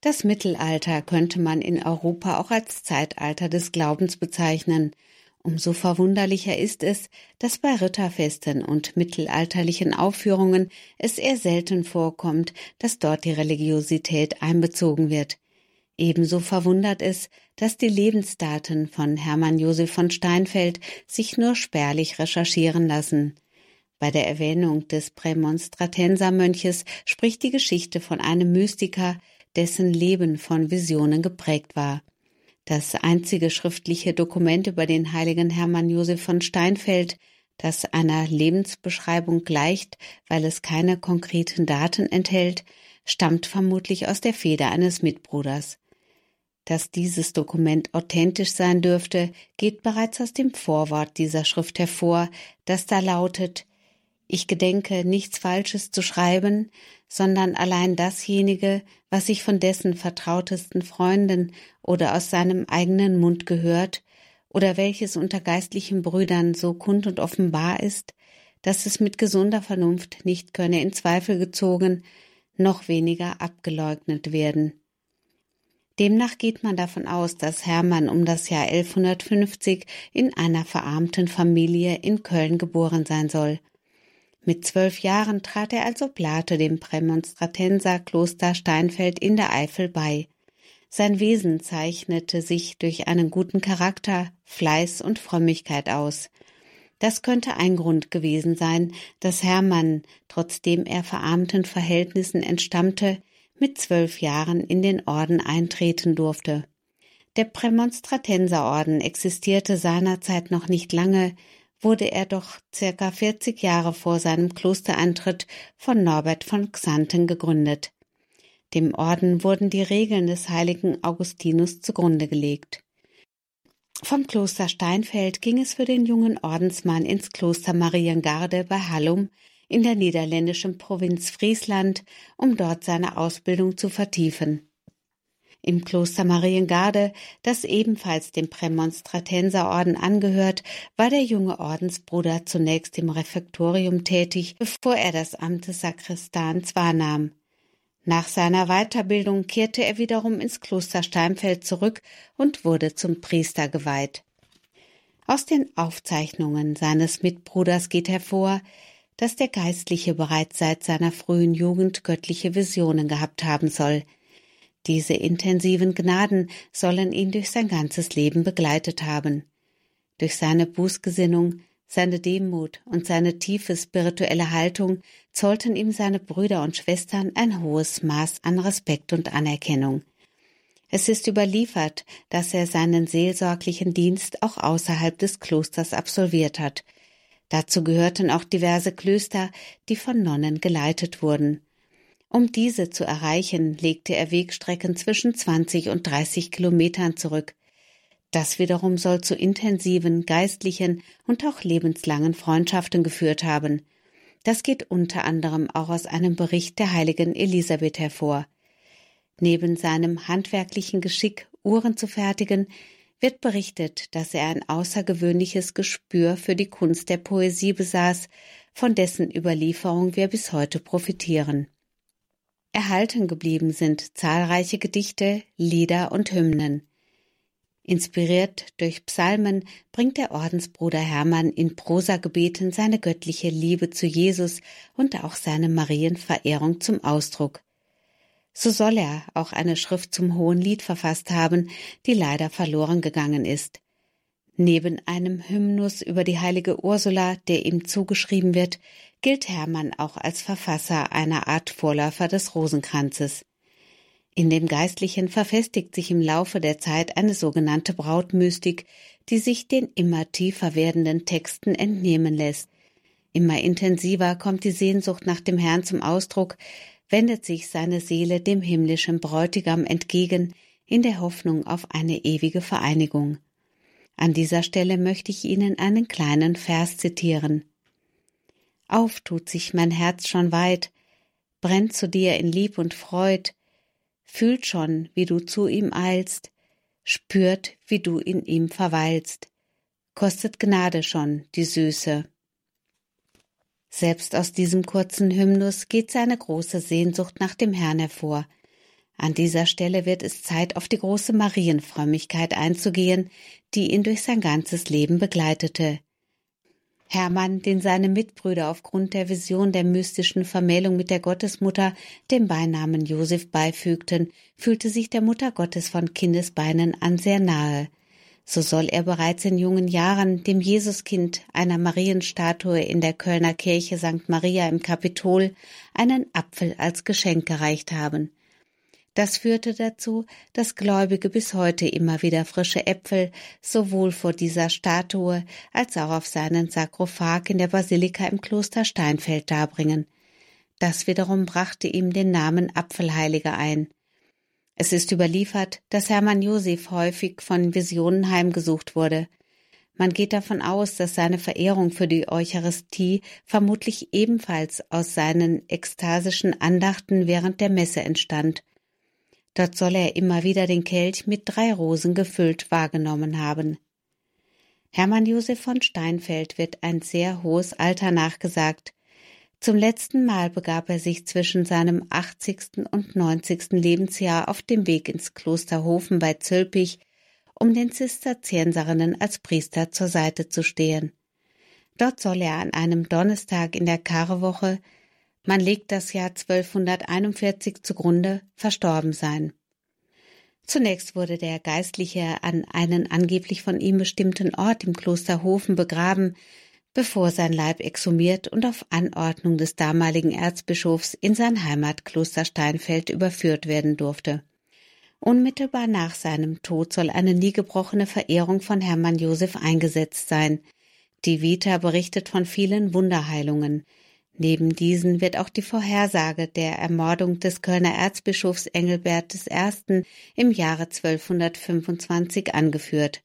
Das Mittelalter könnte man in Europa auch als Zeitalter des Glaubens bezeichnen. Umso verwunderlicher ist es, dass bei Ritterfesten und mittelalterlichen Aufführungen es eher selten vorkommt, dass dort die Religiosität einbezogen wird. Ebenso verwundert es, dass die Lebensdaten von Hermann Josef von Steinfeld sich nur spärlich recherchieren lassen. Bei der Erwähnung des Prämonstratensermönches spricht die Geschichte von einem Mystiker, dessen Leben von Visionen geprägt war. Das einzige schriftliche Dokument über den heiligen Hermann Josef von Steinfeld, das einer Lebensbeschreibung gleicht, weil es keine konkreten Daten enthält, stammt vermutlich aus der Feder eines Mitbruders. Dass dieses Dokument authentisch sein dürfte, geht bereits aus dem Vorwort dieser Schrift hervor, das da lautet Ich gedenke nichts Falsches zu schreiben, sondern allein dasjenige, was ich von dessen vertrautesten Freunden oder aus seinem eigenen Mund gehört, oder welches unter geistlichen Brüdern so kund und offenbar ist, dass es mit gesunder Vernunft nicht könne in Zweifel gezogen, noch weniger abgeleugnet werden. Demnach geht man davon aus, dass Hermann um das Jahr 1150 in einer verarmten Familie in Köln geboren sein soll. Mit zwölf Jahren trat er als Oblate dem Prämonstratenserkloster Steinfeld in der Eifel bei. Sein Wesen zeichnete sich durch einen guten Charakter, Fleiß und Frömmigkeit aus. Das könnte ein Grund gewesen sein, dass Hermann, trotzdem er verarmten Verhältnissen entstammte, mit zwölf Jahren in den Orden eintreten durfte. Der Prämonstratenserorden existierte seinerzeit noch nicht lange, wurde er doch circa 40 Jahre vor seinem Klostereintritt von Norbert von Xanten gegründet. Dem Orden wurden die Regeln des heiligen Augustinus zugrunde gelegt. Vom Kloster Steinfeld ging es für den jungen Ordensmann ins Kloster Mariengarde bei Hallum in der niederländischen Provinz Friesland, um dort seine Ausbildung zu vertiefen. Im Kloster Mariengarde, das ebenfalls dem Prämonstratenserorden angehört, war der junge Ordensbruder zunächst im Refektorium tätig, bevor er das Amt des Sakristans wahrnahm. Nach seiner Weiterbildung kehrte er wiederum ins Kloster Steinfeld zurück und wurde zum Priester geweiht. Aus den Aufzeichnungen seines Mitbruders geht hervor, dass der Geistliche bereits seit seiner frühen Jugend göttliche Visionen gehabt haben soll. Diese intensiven Gnaden sollen ihn durch sein ganzes Leben begleitet haben. Durch seine Bußgesinnung, seine Demut und seine tiefe spirituelle Haltung zollten ihm seine Brüder und Schwestern ein hohes Maß an Respekt und Anerkennung. Es ist überliefert, dass er seinen seelsorglichen Dienst auch außerhalb des Klosters absolviert hat – Dazu gehörten auch diverse Klöster, die von Nonnen geleitet wurden. Um diese zu erreichen, legte er Wegstrecken zwischen 20 und 30 Kilometern zurück. Das wiederum soll zu intensiven geistlichen und auch lebenslangen Freundschaften geführt haben. Das geht unter anderem auch aus einem Bericht der heiligen Elisabeth hervor. Neben seinem handwerklichen Geschick, Uhren zu fertigen, wird berichtet, dass er ein außergewöhnliches Gespür für die Kunst der Poesie besaß, von dessen Überlieferung wir bis heute profitieren. Erhalten geblieben sind zahlreiche Gedichte, Lieder und Hymnen. Inspiriert durch Psalmen bringt der Ordensbruder Hermann in Prosagebeten seine göttliche Liebe zu Jesus und auch seine Marienverehrung zum Ausdruck so soll er auch eine Schrift zum Hohen Lied verfasst haben, die leider verloren gegangen ist. Neben einem Hymnus über die heilige Ursula, der ihm zugeschrieben wird, gilt Hermann auch als Verfasser einer Art Vorläufer des Rosenkranzes. In dem Geistlichen verfestigt sich im Laufe der Zeit eine sogenannte Brautmystik, die sich den immer tiefer werdenden Texten entnehmen lässt. Immer intensiver kommt die Sehnsucht nach dem Herrn zum Ausdruck, wendet sich seine Seele dem himmlischen Bräutigam entgegen in der Hoffnung auf eine ewige Vereinigung. An dieser Stelle möchte ich Ihnen einen kleinen Vers zitieren. Auf tut sich mein Herz schon weit, brennt zu dir in Lieb und Freud, fühlt schon, wie du zu ihm eilst, spürt, wie du in ihm verweilst, kostet Gnade schon die Süße. Selbst aus diesem kurzen Hymnus geht seine große Sehnsucht nach dem Herrn hervor. An dieser Stelle wird es Zeit, auf die große Marienfrömmigkeit einzugehen, die ihn durch sein ganzes Leben begleitete. Hermann, den seine Mitbrüder aufgrund der Vision der mystischen Vermählung mit der Gottesmutter dem Beinamen Josef beifügten, fühlte sich der Mutter Gottes von Kindesbeinen an sehr nahe. So soll er bereits in jungen Jahren dem Jesuskind einer Marienstatue in der Kölner Kirche St. Maria im Kapitol einen Apfel als Geschenk gereicht haben. Das führte dazu, dass Gläubige bis heute immer wieder frische Äpfel sowohl vor dieser Statue als auch auf seinen Sarkophag in der Basilika im Kloster Steinfeld darbringen. Das wiederum brachte ihm den Namen Apfelheiliger ein. Es ist überliefert, dass Hermann Josef häufig von Visionen heimgesucht wurde. Man geht davon aus, dass seine Verehrung für die Eucharistie vermutlich ebenfalls aus seinen ekstasischen Andachten während der Messe entstand Dort soll er immer wieder den Kelch mit drei Rosen gefüllt wahrgenommen haben. Hermann Josef von Steinfeld wird ein sehr hohes Alter nachgesagt. Zum letzten Mal begab er sich zwischen seinem 80. und 90. Lebensjahr auf dem Weg ins Kloster Hofen bei Zülpich, um den Zisterzienserinnen als Priester zur Seite zu stehen. Dort soll er an einem Donnerstag in der Karwoche man legt das Jahr 1241 zugrunde, verstorben sein. Zunächst wurde der Geistliche an einen angeblich von ihm bestimmten Ort im Kloster Hofen begraben, bevor sein Leib exhumiert und auf Anordnung des damaligen Erzbischofs in sein Heimatkloster Steinfeld überführt werden durfte. Unmittelbar nach seinem Tod soll eine nie gebrochene Verehrung von Hermann Josef eingesetzt sein. Die Vita berichtet von vielen Wunderheilungen. Neben diesen wird auch die Vorhersage der Ermordung des Kölner Erzbischofs Engelbert I. im Jahre 1225 angeführt.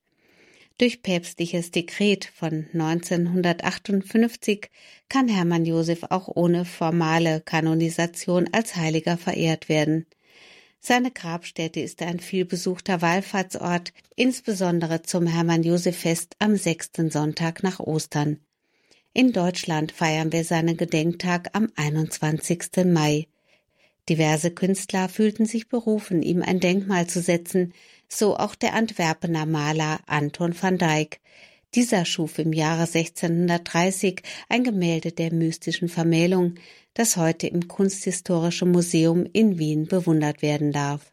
Durch päpstliches Dekret von 1958 kann Hermann Josef auch ohne formale Kanonisation als Heiliger verehrt werden. Seine Grabstätte ist ein vielbesuchter Wallfahrtsort, insbesondere zum Hermann-Josef-Fest am sechsten Sonntag nach Ostern. In Deutschland feiern wir seinen Gedenktag am 21. Mai. Diverse Künstler fühlten sich berufen, ihm ein Denkmal zu setzen, so auch der Antwerpener Maler Anton van Dyck. Dieser schuf im Jahre 1630 ein Gemälde der mystischen Vermählung, das heute im Kunsthistorischen Museum in Wien bewundert werden darf.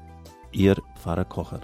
Ihr Pfarrer Kocher.